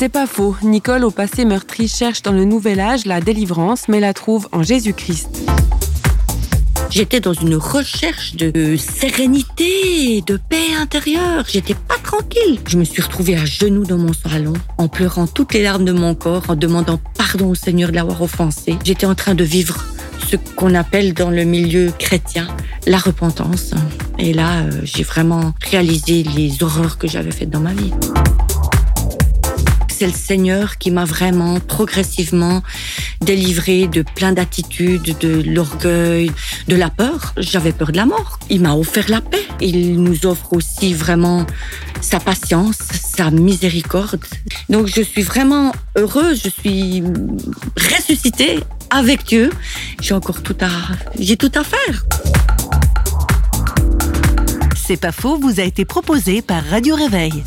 C'est pas faux, Nicole au passé meurtri cherche dans le nouvel âge la délivrance, mais la trouve en Jésus-Christ. J'étais dans une recherche de sérénité, de paix intérieure. J'étais pas tranquille. Je me suis retrouvée à genoux dans mon salon, en pleurant toutes les larmes de mon corps, en demandant pardon au Seigneur de l'avoir offensé. J'étais en train de vivre ce qu'on appelle dans le milieu chrétien la repentance. Et là, euh, j'ai vraiment réalisé les horreurs que j'avais faites dans ma vie c'est le Seigneur qui m'a vraiment progressivement délivré de plein d'attitudes, de l'orgueil, de la peur. J'avais peur de la mort. Il m'a offert la paix. Il nous offre aussi vraiment sa patience, sa miséricorde. Donc je suis vraiment heureuse, je suis ressuscitée avec Dieu. J'ai encore tout à, j'ai tout à faire. C'est pas faux, vous a été proposé par Radio Réveil.